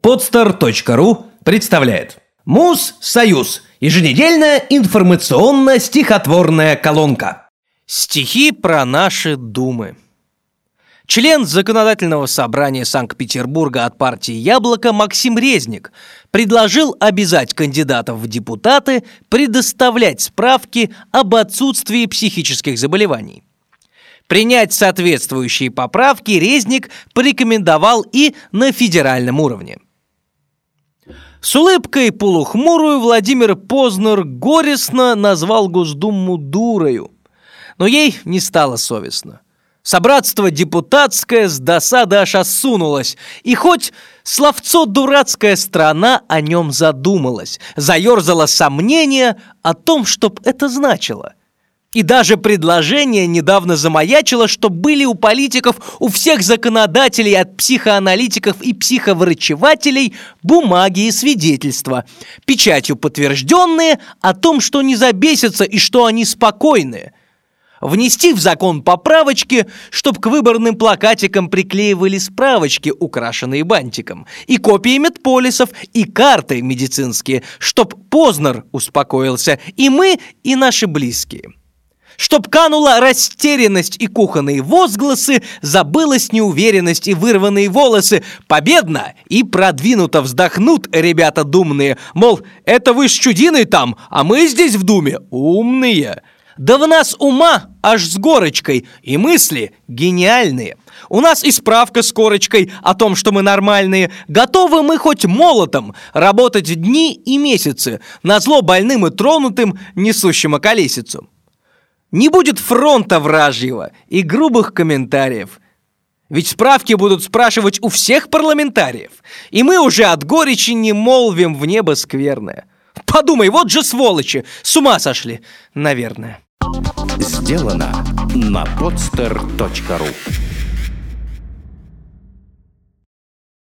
Podster.ru представляет Муз Союз. Еженедельная информационно-стихотворная колонка. Стихи про наши думы. Член Законодательного собрания Санкт-Петербурга от партии «Яблоко» Максим Резник предложил обязать кандидатов в депутаты предоставлять справки об отсутствии психических заболеваний. Принять соответствующие поправки Резник порекомендовал и на федеральном уровне – с улыбкой полухмурую Владимир Познер горестно назвал Госдуму дурою. Но ей не стало совестно. Собратство депутатское с досады аж осунулось, и хоть словцо «дурацкая страна» о нем задумалась, заерзало сомнение о том, чтоб это значило. И даже предложение недавно замаячило, что были у политиков, у всех законодателей, от психоаналитиков и психоврачевателей бумаги и свидетельства, печатью подтвержденные о том, что не забесятся и что они спокойны. Внести в закон поправочки, чтоб к выборным плакатикам приклеивали справочки, украшенные бантиком, и копии медполисов, и карты медицинские, чтоб Познер успокоился, и мы, и наши близкие чтоб канула растерянность и кухонные возгласы, забылась неуверенность и вырванные волосы. Победно и продвинуто вздохнут ребята думные, мол, это вы с чудиной там, а мы здесь в думе умные. Да в нас ума аж с горочкой, и мысли гениальные. У нас и справка с корочкой о том, что мы нормальные. Готовы мы хоть молотом работать дни и месяцы, на зло больным и тронутым, несущим околесицу. Не будет фронта вражьего и грубых комментариев. Ведь справки будут спрашивать у всех парламентариев. И мы уже от горечи не молвим в небо скверное. Подумай, вот же сволочи, с ума сошли, наверное. Сделано на podster.ru